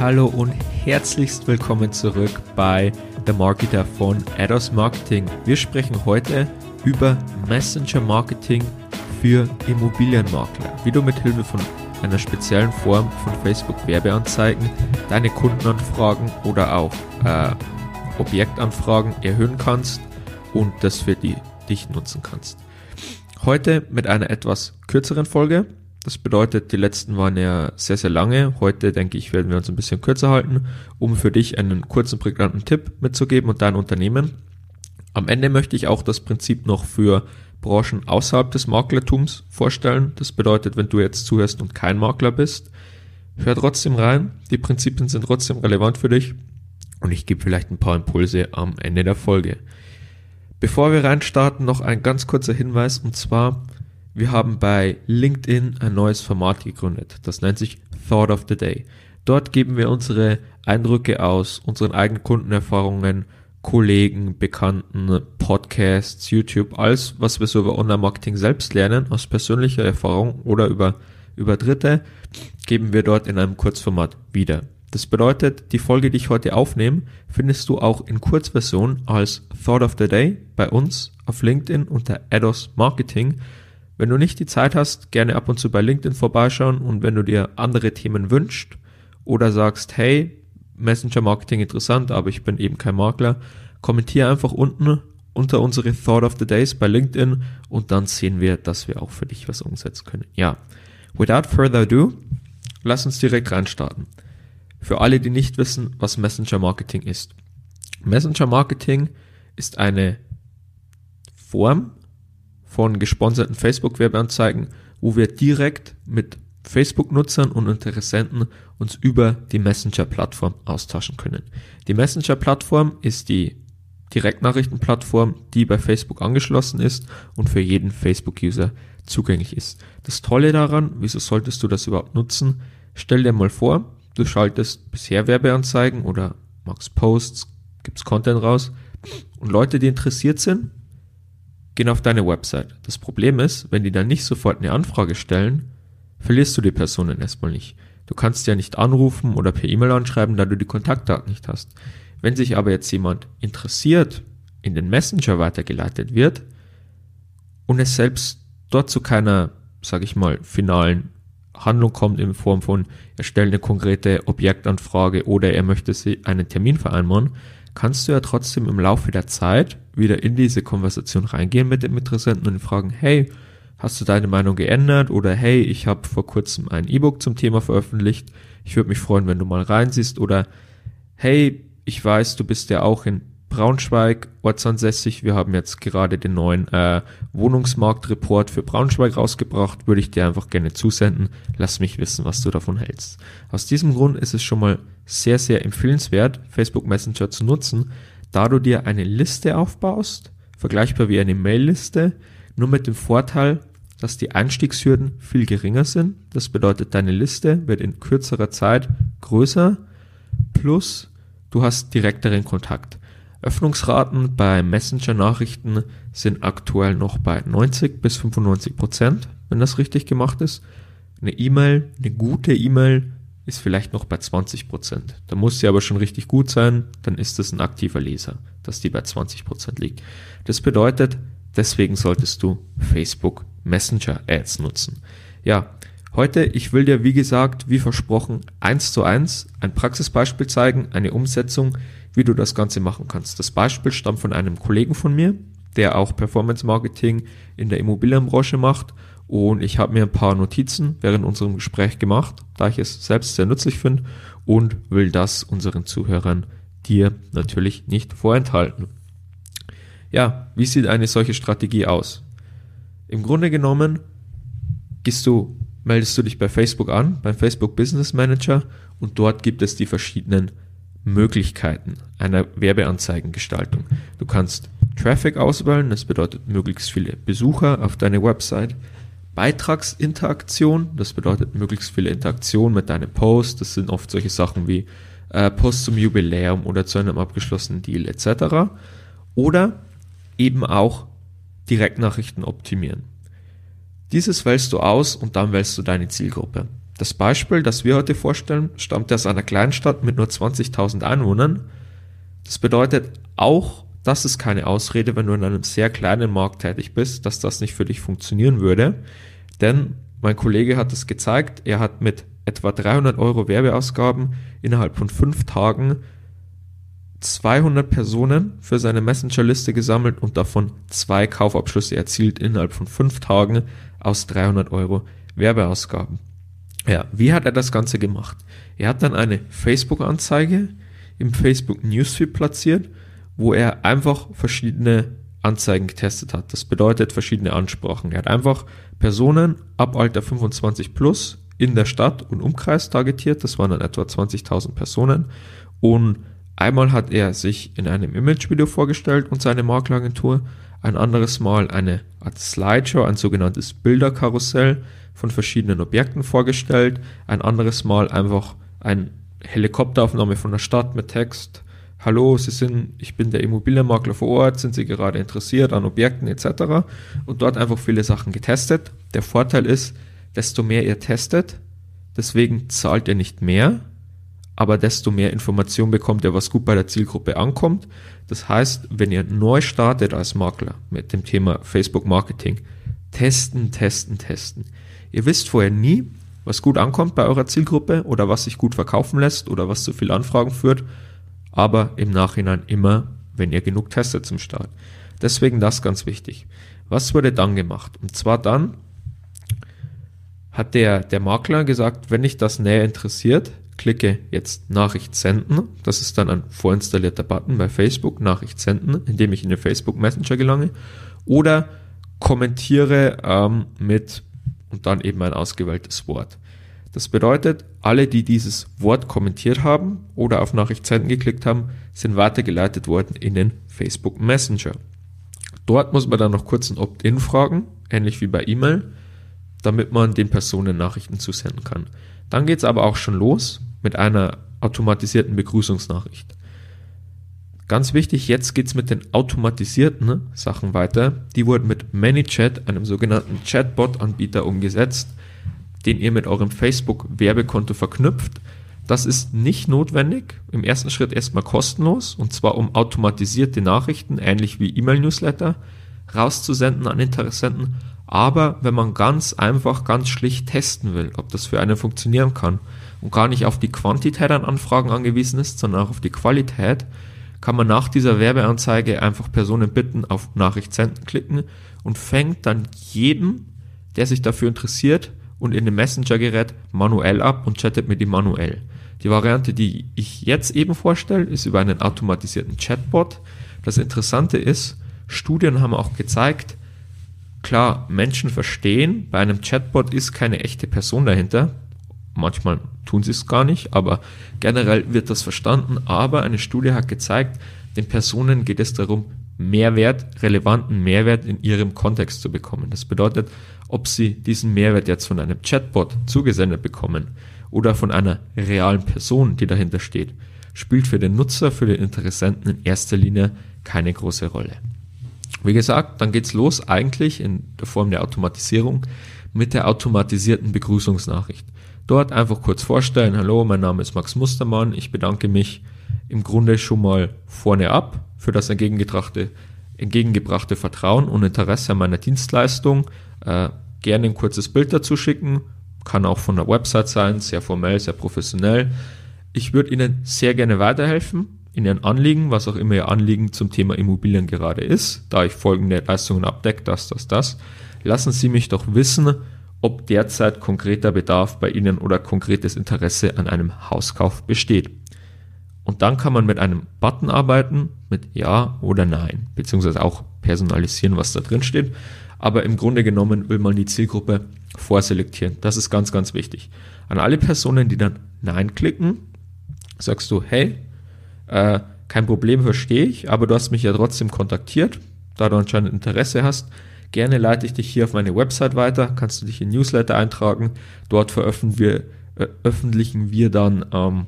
Hallo und herzlichst willkommen zurück bei The Marketer von Ados Marketing. Wir sprechen heute über Messenger Marketing für Immobilienmakler, wie du mit Hilfe von einer speziellen Form von Facebook Werbeanzeigen deine Kundenanfragen oder auch äh, Objektanfragen erhöhen kannst und das für die, dich nutzen kannst. Heute mit einer etwas kürzeren Folge. Das bedeutet, die letzten waren ja sehr, sehr lange. Heute, denke ich, werden wir uns ein bisschen kürzer halten, um für dich einen kurzen, prägnanten Tipp mitzugeben und dein Unternehmen. Am Ende möchte ich auch das Prinzip noch für Branchen außerhalb des Maklertums vorstellen. Das bedeutet, wenn du jetzt zuhörst und kein Makler bist, hör trotzdem rein. Die Prinzipien sind trotzdem relevant für dich und ich gebe vielleicht ein paar Impulse am Ende der Folge. Bevor wir reinstarten, noch ein ganz kurzer Hinweis und zwar, wir haben bei LinkedIn ein neues Format gegründet. Das nennt sich Thought of the Day. Dort geben wir unsere Eindrücke aus unseren eigenen Kundenerfahrungen, Kollegen, Bekannten, Podcasts, YouTube, alles, was wir so über Online-Marketing selbst lernen, aus persönlicher Erfahrung oder über, über Dritte, geben wir dort in einem Kurzformat wieder. Das bedeutet, die Folge, die ich heute aufnehme, findest du auch in Kurzversion als Thought of the Day bei uns auf LinkedIn unter Ados Marketing. Wenn du nicht die Zeit hast, gerne ab und zu bei LinkedIn vorbeischauen und wenn du dir andere Themen wünschst oder sagst, hey, Messenger Marketing interessant, aber ich bin eben kein Makler, kommentiere einfach unten unter unsere Thought of the Days bei LinkedIn und dann sehen wir, dass wir auch für dich was umsetzen können. Ja, without further ado, lass uns direkt reinstarten. Für alle, die nicht wissen, was Messenger Marketing ist. Messenger Marketing ist eine Form von gesponserten Facebook-Werbeanzeigen, wo wir direkt mit Facebook-Nutzern und Interessenten uns über die Messenger-Plattform austauschen können. Die Messenger-Plattform ist die Direktnachrichtenplattform, die bei Facebook angeschlossen ist und für jeden Facebook-User zugänglich ist. Das Tolle daran, wieso solltest du das überhaupt nutzen? Stell dir mal vor, du schaltest bisher Werbeanzeigen oder machst Posts, gibst Content raus und Leute, die interessiert sind, gehen auf deine Website. Das Problem ist, wenn die dann nicht sofort eine Anfrage stellen, verlierst du die Personen erstmal nicht. Du kannst ja nicht anrufen oder per E-Mail anschreiben, da du die Kontaktdaten nicht hast. Wenn sich aber jetzt jemand interessiert, in den Messenger weitergeleitet wird und es selbst dort zu keiner, sag ich mal, finalen Handlung kommt in Form von, er stellt eine konkrete Objektanfrage oder er möchte einen Termin vereinbaren, kannst du ja trotzdem im Laufe der Zeit wieder in diese Konversation reingehen mit dem Interessenten und fragen, hey, hast du deine Meinung geändert? Oder hey, ich habe vor kurzem ein E-Book zum Thema veröffentlicht, ich würde mich freuen, wenn du mal reinsiehst. Oder hey, ich weiß, du bist ja auch in Braunschweig ortsansässig. Wir haben jetzt gerade den neuen äh, Wohnungsmarktreport für Braunschweig rausgebracht. Würde ich dir einfach gerne zusenden. Lass mich wissen, was du davon hältst. Aus diesem Grund ist es schon mal sehr, sehr empfehlenswert, Facebook Messenger zu nutzen, da du dir eine Liste aufbaust, vergleichbar wie eine Mailliste, nur mit dem Vorteil, dass die Einstiegshürden viel geringer sind. Das bedeutet, deine Liste wird in kürzerer Zeit größer, plus du hast direkteren Kontakt. Öffnungsraten bei Messenger-Nachrichten sind aktuell noch bei 90 bis 95 Prozent, wenn das richtig gemacht ist. Eine E-Mail, eine gute E-Mail ist vielleicht noch bei 20 Prozent. Da muss sie aber schon richtig gut sein, dann ist es ein aktiver Leser, dass die bei 20 Prozent liegt. Das bedeutet, deswegen solltest du Facebook Messenger Ads nutzen. Ja, heute, ich will dir, wie gesagt, wie versprochen, eins zu eins ein Praxisbeispiel zeigen, eine Umsetzung, wie du das Ganze machen kannst. Das Beispiel stammt von einem Kollegen von mir, der auch Performance Marketing in der Immobilienbranche macht. Und ich habe mir ein paar Notizen während unserem Gespräch gemacht, da ich es selbst sehr nützlich finde und will das unseren Zuhörern dir natürlich nicht vorenthalten. Ja, wie sieht eine solche Strategie aus? Im Grunde genommen gehst du, meldest du dich bei Facebook an, beim Facebook Business Manager und dort gibt es die verschiedenen Möglichkeiten einer Werbeanzeigengestaltung. Du kannst Traffic auswählen, das bedeutet möglichst viele Besucher auf deine Website. Beitragsinteraktion, das bedeutet möglichst viele Interaktionen mit deinem Post. Das sind oft solche Sachen wie äh, Post zum Jubiläum oder zu einem abgeschlossenen Deal etc. Oder eben auch Direktnachrichten optimieren. Dieses wählst du aus und dann wählst du deine Zielgruppe. Das Beispiel, das wir heute vorstellen, stammt aus einer Kleinstadt mit nur 20.000 Einwohnern. Das bedeutet auch, das ist keine Ausrede, wenn du in einem sehr kleinen Markt tätig bist, dass das nicht für dich funktionieren würde. Denn mein Kollege hat es gezeigt, er hat mit etwa 300 Euro Werbeausgaben innerhalb von fünf Tagen 200 Personen für seine Messenger-Liste gesammelt und davon zwei Kaufabschlüsse erzielt innerhalb von fünf Tagen aus 300 Euro Werbeausgaben. Ja, wie hat er das Ganze gemacht? Er hat dann eine Facebook-Anzeige im Facebook Newsfeed platziert, wo er einfach verschiedene Anzeigen getestet hat. Das bedeutet verschiedene Ansprachen. Er hat einfach Personen ab Alter 25 plus in der Stadt und Umkreis targetiert. Das waren dann etwa 20.000 Personen. Und einmal hat er sich in einem Imagevideo vorgestellt und seine Makleragentur. Ein anderes Mal eine Art Slideshow, ein sogenanntes Bilderkarussell von verschiedenen Objekten vorgestellt. Ein anderes Mal einfach eine Helikopteraufnahme von der Stadt mit Text. Hallo, Sie sind, ich bin der Immobilienmakler vor Ort, sind Sie gerade interessiert an Objekten etc. Und dort einfach viele Sachen getestet. Der Vorteil ist, desto mehr ihr testet, deswegen zahlt ihr nicht mehr, aber desto mehr Information bekommt ihr, was gut bei der Zielgruppe ankommt. Das heißt, wenn ihr neu startet als Makler mit dem Thema Facebook Marketing, testen, testen, testen. Ihr wisst vorher nie, was gut ankommt bei eurer Zielgruppe oder was sich gut verkaufen lässt oder was zu viel Anfragen führt, aber im Nachhinein immer, wenn ihr genug testet zum Start. Deswegen das ganz wichtig. Was wurde dann gemacht? Und zwar dann, hat der, der Makler gesagt, wenn dich das näher interessiert, klicke jetzt Nachricht senden. Das ist dann ein vorinstallierter Button bei Facebook, Nachricht senden, indem ich in den Facebook Messenger gelange. Oder kommentiere ähm, mit und dann eben ein ausgewähltes Wort. Das bedeutet, alle, die dieses Wort kommentiert haben oder auf Nachricht senden geklickt haben, sind weitergeleitet worden in den Facebook Messenger. Dort muss man dann noch kurz ein Opt-in fragen, ähnlich wie bei E-Mail damit man den Personen Nachrichten zusenden kann. Dann geht es aber auch schon los mit einer automatisierten Begrüßungsnachricht. Ganz wichtig, jetzt geht es mit den automatisierten Sachen weiter. Die wurden mit ManyChat, einem sogenannten Chatbot-Anbieter, umgesetzt, den ihr mit eurem Facebook-Werbekonto verknüpft. Das ist nicht notwendig, im ersten Schritt erstmal kostenlos, und zwar um automatisierte Nachrichten, ähnlich wie E-Mail-Newsletter, rauszusenden an Interessenten aber wenn man ganz einfach, ganz schlicht testen will, ob das für einen funktionieren kann und gar nicht auf die Quantität an Anfragen angewiesen ist, sondern auch auf die Qualität, kann man nach dieser Werbeanzeige einfach Personen bitten, auf Nachricht senden klicken und fängt dann jeden, der sich dafür interessiert und in dem Messenger-Gerät manuell ab und chattet mit ihm manuell. Die Variante, die ich jetzt eben vorstelle, ist über einen automatisierten Chatbot. Das Interessante ist, Studien haben auch gezeigt, Klar, Menschen verstehen, bei einem Chatbot ist keine echte Person dahinter. Manchmal tun sie es gar nicht, aber generell wird das verstanden. Aber eine Studie hat gezeigt, den Personen geht es darum, Mehrwert, relevanten Mehrwert in ihrem Kontext zu bekommen. Das bedeutet, ob sie diesen Mehrwert jetzt von einem Chatbot zugesendet bekommen oder von einer realen Person, die dahinter steht, spielt für den Nutzer, für den Interessenten in erster Linie keine große Rolle. Wie gesagt, dann geht's los eigentlich in der Form der Automatisierung mit der automatisierten Begrüßungsnachricht. Dort einfach kurz vorstellen, hallo, mein Name ist Max Mustermann, ich bedanke mich im Grunde schon mal vorne ab für das entgegengebrachte, Vertrauen und Interesse an meiner Dienstleistung. Äh, gerne ein kurzes Bild dazu schicken, kann auch von der Website sein, sehr formell, sehr professionell. Ich würde Ihnen sehr gerne weiterhelfen in Ihren Anliegen, was auch immer Ihr Anliegen zum Thema Immobilien gerade ist, da ich folgende Leistungen abdecke, das, das, das, lassen Sie mich doch wissen, ob derzeit konkreter Bedarf bei Ihnen oder konkretes Interesse an einem Hauskauf besteht. Und dann kann man mit einem Button arbeiten, mit Ja oder Nein, beziehungsweise auch personalisieren, was da drin steht. Aber im Grunde genommen will man die Zielgruppe vorselektieren. Das ist ganz, ganz wichtig. An alle Personen, die dann Nein klicken, sagst du, hey, äh, kein Problem, verstehe ich, aber du hast mich ja trotzdem kontaktiert, da du anscheinend Interesse hast. Gerne leite ich dich hier auf meine Website weiter, kannst du dich in Newsletter eintragen. Dort veröffentlichen wir, äh, wir dann ähm,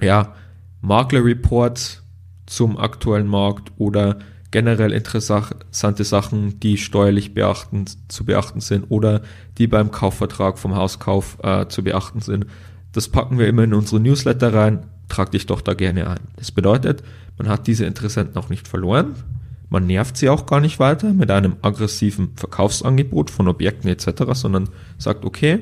ja, Makler Reports zum aktuellen Markt oder generell interessante Sachen, die steuerlich beachten, zu beachten sind oder die beim Kaufvertrag vom Hauskauf äh, zu beachten sind. Das packen wir immer in unsere Newsletter rein. Trag dich doch da gerne ein. Das bedeutet, man hat diese Interessenten auch nicht verloren. Man nervt sie auch gar nicht weiter mit einem aggressiven Verkaufsangebot von Objekten etc., sondern sagt, okay,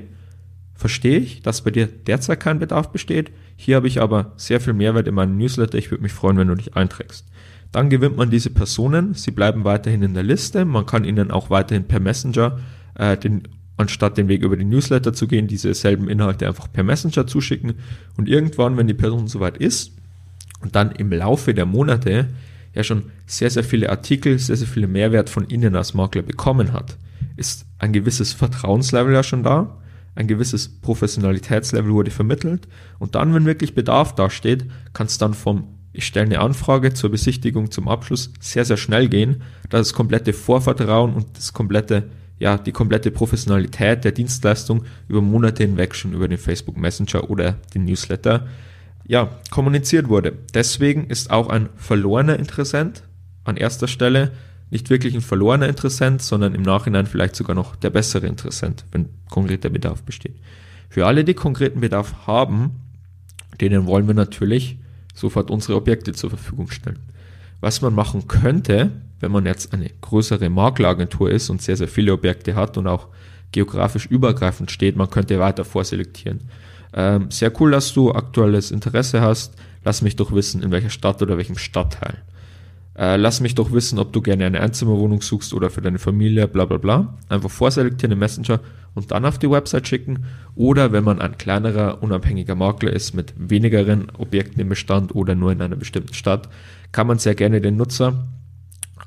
verstehe ich, dass bei dir derzeit kein Bedarf besteht. Hier habe ich aber sehr viel Mehrwert in meinem Newsletter. Ich würde mich freuen, wenn du dich einträgst. Dann gewinnt man diese Personen, sie bleiben weiterhin in der Liste, man kann ihnen auch weiterhin per Messenger, äh, den, anstatt den Weg über die Newsletter zu gehen, diese selben Inhalte einfach per Messenger zuschicken. Und irgendwann, wenn die Person soweit ist und dann im Laufe der Monate ja schon sehr, sehr viele Artikel, sehr, sehr viele Mehrwert von Ihnen als Makler bekommen hat, ist ein gewisses Vertrauenslevel ja schon da, ein gewisses Professionalitätslevel wurde vermittelt. Und dann, wenn wirklich Bedarf dasteht, kann es dann vom ich stelle eine Anfrage zur Besichtigung zum Abschluss sehr, sehr schnell gehen, da das komplette Vorvertrauen und das komplette, ja, die komplette Professionalität der Dienstleistung über Monate hinweg schon über den Facebook Messenger oder den Newsletter, ja, kommuniziert wurde. Deswegen ist auch ein verlorener Interessent an erster Stelle nicht wirklich ein verlorener Interessent, sondern im Nachhinein vielleicht sogar noch der bessere Interessent, wenn konkreter Bedarf besteht. Für alle, die konkreten Bedarf haben, denen wollen wir natürlich sofort unsere Objekte zur Verfügung stellen. Was man machen könnte, wenn man jetzt eine größere Makleragentur ist und sehr, sehr viele Objekte hat und auch geografisch übergreifend steht, man könnte weiter vorselektieren. Ähm, sehr cool, dass du aktuelles Interesse hast. Lass mich doch wissen, in welcher Stadt oder welchem Stadtteil. Äh, lass mich doch wissen, ob du gerne eine Einzimmerwohnung suchst oder für deine Familie, bla bla bla. Einfach vorselektieren im Messenger und dann auf die Website schicken. Oder wenn man ein kleinerer, unabhängiger Makler ist mit wenigeren Objekten im Bestand oder nur in einer bestimmten Stadt, kann man sehr gerne den Nutzer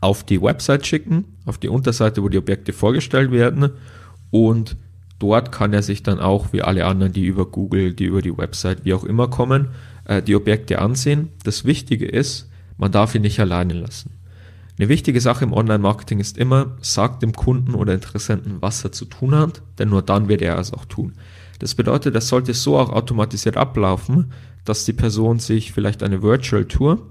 auf die Website schicken, auf die Unterseite, wo die Objekte vorgestellt werden und dort kann er sich dann auch, wie alle anderen, die über Google, die über die Website, wie auch immer kommen, äh, die Objekte ansehen. Das Wichtige ist, man darf ihn nicht alleine lassen. Eine wichtige Sache im Online-Marketing ist immer, sagt dem Kunden oder Interessenten, was er zu tun hat, denn nur dann wird er es auch tun. Das bedeutet, das sollte so auch automatisiert ablaufen, dass die Person sich vielleicht eine Virtual Tour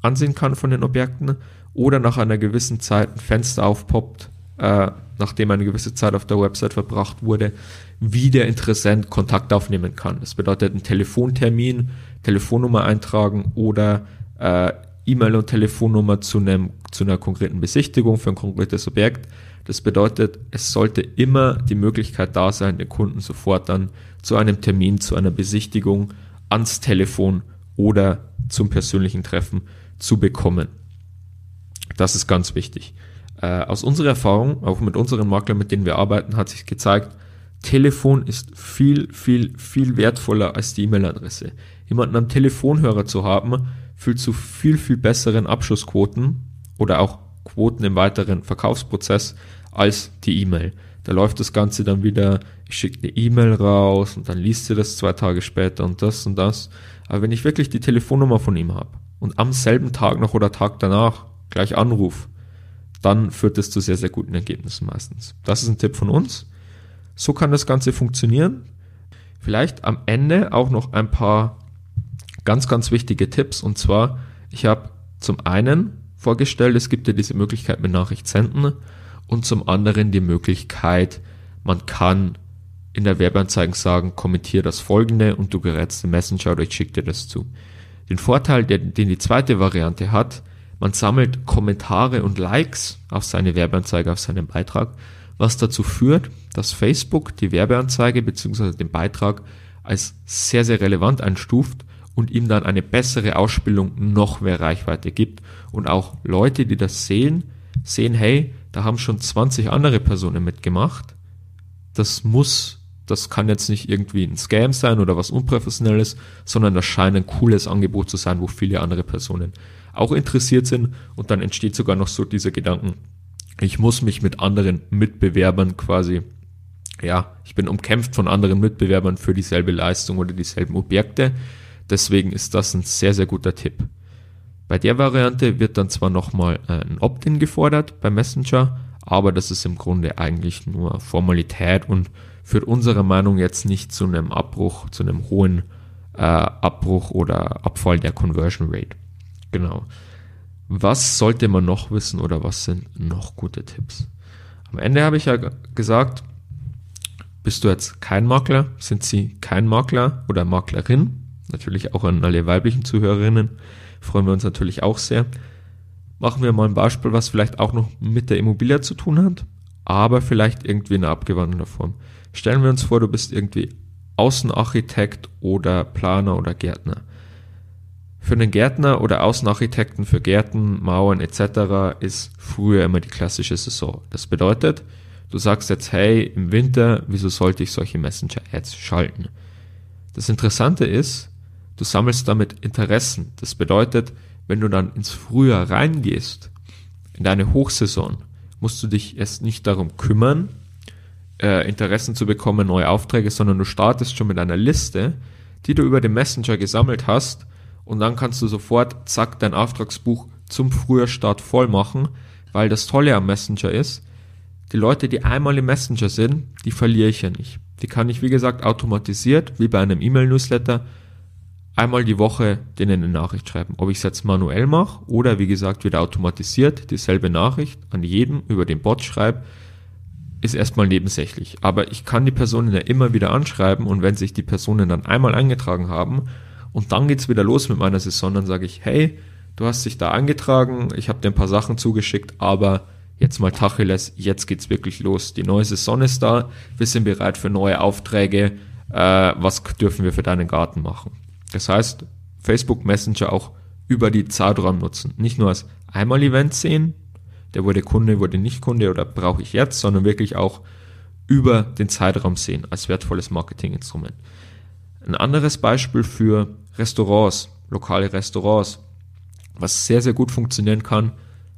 ansehen kann von den Objekten oder nach einer gewissen Zeit ein Fenster aufpoppt, äh, nachdem eine gewisse Zeit auf der Website verbracht wurde, wie der Interessent Kontakt aufnehmen kann. Das bedeutet einen Telefontermin, Telefonnummer eintragen oder äh, E-Mail und Telefonnummer zu, einem, zu einer konkreten Besichtigung für ein konkretes Objekt. Das bedeutet, es sollte immer die Möglichkeit da sein, den Kunden sofort dann zu einem Termin, zu einer Besichtigung ans Telefon oder zum persönlichen Treffen zu bekommen. Das ist ganz wichtig. Äh, aus unserer Erfahrung, auch mit unseren Maklern, mit denen wir arbeiten, hat sich gezeigt, Telefon ist viel, viel, viel wertvoller als die E-Mail-Adresse. Jemanden am Telefonhörer zu haben, führt zu viel, viel besseren Abschlussquoten oder auch Quoten im weiteren Verkaufsprozess als die E-Mail. Da läuft das Ganze dann wieder, ich schicke eine E-Mail raus und dann liest sie das zwei Tage später und das und das. Aber wenn ich wirklich die Telefonnummer von ihm habe und am selben Tag noch oder Tag danach gleich anrufe, dann führt es zu sehr, sehr guten Ergebnissen meistens. Das ist ein Tipp von uns. So kann das Ganze funktionieren. Vielleicht am Ende auch noch ein paar ganz, ganz wichtige Tipps. Und zwar, ich habe zum einen vorgestellt, es gibt ja diese Möglichkeit mit Nachricht senden und zum anderen die Möglichkeit, man kann in der Werbeanzeigen sagen, kommentiere das folgende und du gerätst den Messenger oder ich schicke dir das zu. Den Vorteil, den die zweite Variante hat, man sammelt Kommentare und Likes auf seine Werbeanzeige, auf seinen Beitrag, was dazu führt, dass Facebook die Werbeanzeige bzw. den Beitrag als sehr, sehr relevant einstuft und ihm dann eine bessere Ausspielung noch mehr Reichweite gibt. Und auch Leute, die das sehen, sehen, hey, da haben schon 20 andere Personen mitgemacht. Das muss, das kann jetzt nicht irgendwie ein Scam sein oder was Unprofessionelles, sondern das scheint ein cooles Angebot zu sein, wo viele andere Personen auch interessiert sind. Und dann entsteht sogar noch so dieser Gedanken, ich muss mich mit anderen Mitbewerbern quasi, ja, ich bin umkämpft von anderen Mitbewerbern für dieselbe Leistung oder dieselben Objekte. Deswegen ist das ein sehr, sehr guter Tipp. Bei der Variante wird dann zwar nochmal äh, ein Opt-in gefordert bei Messenger, aber das ist im Grunde eigentlich nur Formalität und führt unserer Meinung jetzt nicht zu einem Abbruch, zu einem hohen äh, Abbruch oder Abfall der Conversion Rate. Genau. was sollte man noch wissen oder was sind noch gute Tipps? Am Ende habe ich ja gesagt, bist du jetzt kein Makler? Sind Sie kein Makler oder Maklerin? Natürlich auch an alle weiblichen Zuhörerinnen. Freuen wir uns natürlich auch sehr. Machen wir mal ein Beispiel, was vielleicht auch noch mit der Immobilie zu tun hat, aber vielleicht irgendwie in einer abgewandelter Form. Stellen wir uns vor, du bist irgendwie Außenarchitekt oder Planer oder Gärtner. Für einen Gärtner oder Außenarchitekten für Gärten, Mauern etc. ist früher immer die klassische Saison. Das bedeutet, du sagst jetzt, hey, im Winter, wieso sollte ich solche Messenger-Ads schalten? Das Interessante ist, du sammelst damit Interessen. Das bedeutet, wenn du dann ins Frühjahr reingehst, in deine Hochsaison, musst du dich erst nicht darum kümmern, äh, Interessen zu bekommen, neue Aufträge, sondern du startest schon mit einer Liste, die du über den Messenger gesammelt hast und dann kannst du sofort, zack, dein Auftragsbuch zum Frühjahrstart voll machen, weil das Tolle am Messenger ist, die Leute, die einmal im Messenger sind, die verliere ich ja nicht. Die kann ich, wie gesagt, automatisiert, wie bei einem E-Mail-Newsletter, einmal die Woche denen eine Nachricht schreiben. Ob ich es jetzt manuell mache oder, wie gesagt, wieder automatisiert dieselbe Nachricht an jeden über den Bot schreibe, ist erstmal nebensächlich. Aber ich kann die Personen ja immer wieder anschreiben und wenn sich die Personen dann einmal eingetragen haben und dann geht's wieder los mit meiner Saison. Dann sage ich, hey, du hast dich da angetragen, ich habe dir ein paar Sachen zugeschickt, aber jetzt mal Tacheles, jetzt geht's wirklich los. Die neue Saison ist da, wir sind bereit für neue Aufträge. Äh, was dürfen wir für deinen Garten machen? Das heißt, Facebook Messenger auch über die Zeitraum nutzen. Nicht nur als Einmal-Event sehen, der wurde Kunde, wurde nicht Kunde oder brauche ich jetzt, sondern wirklich auch über den Zeitraum sehen als wertvolles Marketinginstrument. Ein anderes Beispiel für Restaurants, lokale Restaurants, was sehr, sehr gut funktionieren kann,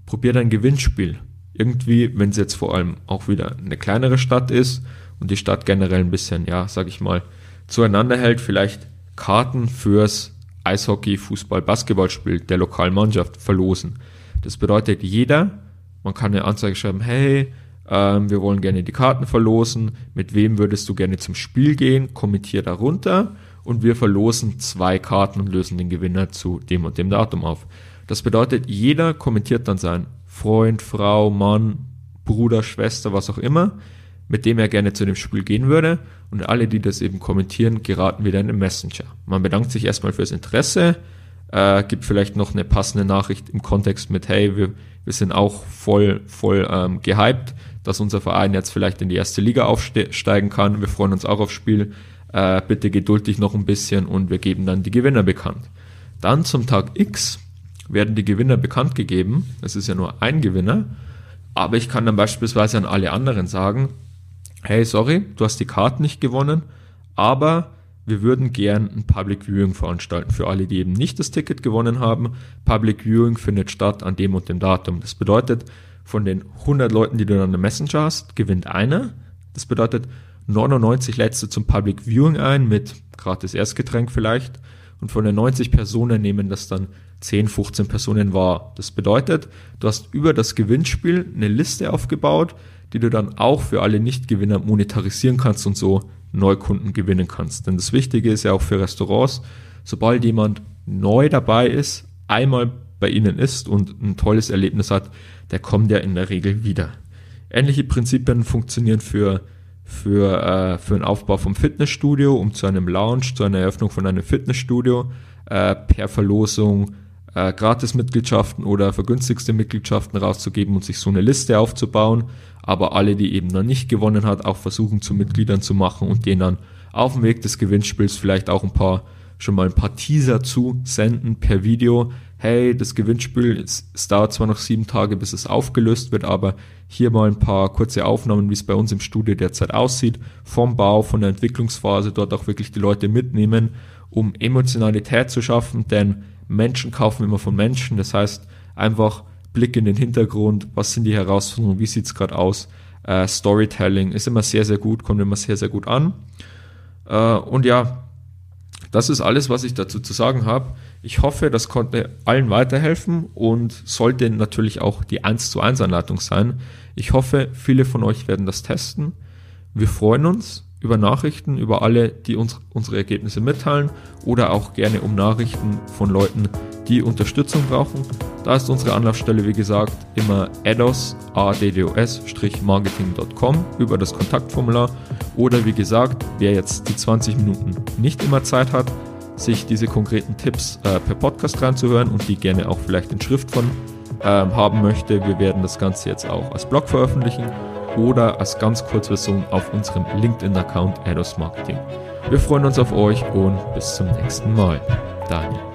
probiert ein Gewinnspiel. Irgendwie, wenn es jetzt vor allem auch wieder eine kleinere Stadt ist und die Stadt generell ein bisschen, ja, sag ich mal, zueinander hält, vielleicht Karten fürs Eishockey, Fußball, Basketballspiel der lokalen Mannschaft verlosen. Das bedeutet, jeder, man kann eine Anzeige schreiben, hey, ähm, wir wollen gerne die Karten verlosen, mit wem würdest du gerne zum Spiel gehen, kommentier darunter und wir verlosen zwei Karten und lösen den Gewinner zu dem und dem Datum auf. Das bedeutet, jeder kommentiert dann seinen Freund, Frau, Mann, Bruder, Schwester, was auch immer, mit dem er gerne zu dem Spiel gehen würde. Und alle, die das eben kommentieren, geraten wieder in den Messenger. Man bedankt sich erstmal fürs Interesse, äh, gibt vielleicht noch eine passende Nachricht im Kontext mit, hey, wir, wir sind auch voll, voll ähm, gehypt, dass unser Verein jetzt vielleicht in die erste Liga aufsteigen kann. Wir freuen uns auch aufs Spiel äh, bitte geduld dich noch ein bisschen und wir geben dann die Gewinner bekannt. Dann zum Tag X werden die Gewinner bekannt gegeben. Es ist ja nur ein Gewinner, aber ich kann dann beispielsweise an alle anderen sagen, hey, sorry, du hast die Karte nicht gewonnen, aber wir würden gern ein Public Viewing veranstalten für alle, die eben nicht das Ticket gewonnen haben. Public Viewing findet statt an dem und dem Datum. Das bedeutet, von den 100 Leuten, die du dann im Messenger hast, gewinnt einer. Das bedeutet, 99 Letzte zum Public Viewing ein mit gratis Erstgetränk vielleicht und von den 90 Personen nehmen das dann 10, 15 Personen wahr. Das bedeutet, du hast über das Gewinnspiel eine Liste aufgebaut, die du dann auch für alle Nichtgewinner monetarisieren kannst und so Neukunden gewinnen kannst. Denn das Wichtige ist ja auch für Restaurants, sobald jemand neu dabei ist, einmal bei ihnen ist und ein tolles Erlebnis hat, der kommt ja in der Regel wieder. Ähnliche Prinzipien funktionieren für für, äh, für den Aufbau vom Fitnessstudio, um zu einem Lounge, zu einer Eröffnung von einem Fitnessstudio äh, per Verlosung äh, Gratis-Mitgliedschaften oder vergünstigste Mitgliedschaften rauszugeben und sich so eine Liste aufzubauen. Aber alle, die eben noch nicht gewonnen hat, auch versuchen zu Mitgliedern zu machen und denen dann auf dem Weg des Gewinnspiels vielleicht auch ein paar schon mal ein paar Teaser zu senden per Video. Hey, das Gewinnspiel, es, es dauert zwar noch sieben Tage, bis es aufgelöst wird, aber hier mal ein paar kurze Aufnahmen, wie es bei uns im Studio derzeit aussieht, vom Bau, von der Entwicklungsphase, dort auch wirklich die Leute mitnehmen, um Emotionalität zu schaffen, denn Menschen kaufen immer von Menschen, das heißt einfach Blick in den Hintergrund, was sind die Herausforderungen, wie sieht's gerade aus, äh, Storytelling ist immer sehr, sehr gut, kommt immer sehr, sehr gut an. Äh, und ja, das ist alles, was ich dazu zu sagen habe. Ich hoffe, das konnte allen weiterhelfen und sollte natürlich auch die 1 zu 1 Anleitung sein. Ich hoffe, viele von euch werden das testen. Wir freuen uns über Nachrichten, über alle, die uns unsere Ergebnisse mitteilen oder auch gerne um Nachrichten von Leuten, die Unterstützung brauchen, da ist unsere Anlaufstelle wie gesagt immer ados, marketing.com über das Kontaktformular oder wie gesagt, wer jetzt die 20 Minuten nicht immer Zeit hat, sich diese konkreten Tipps äh, per Podcast reinzuhören und die gerne auch vielleicht in Schriftform ähm, haben möchte, wir werden das Ganze jetzt auch als Blog veröffentlichen oder als ganz Kurzversion auf unserem LinkedIn-Account Ados Marketing. Wir freuen uns auf euch und bis zum nächsten Mal. Daniel.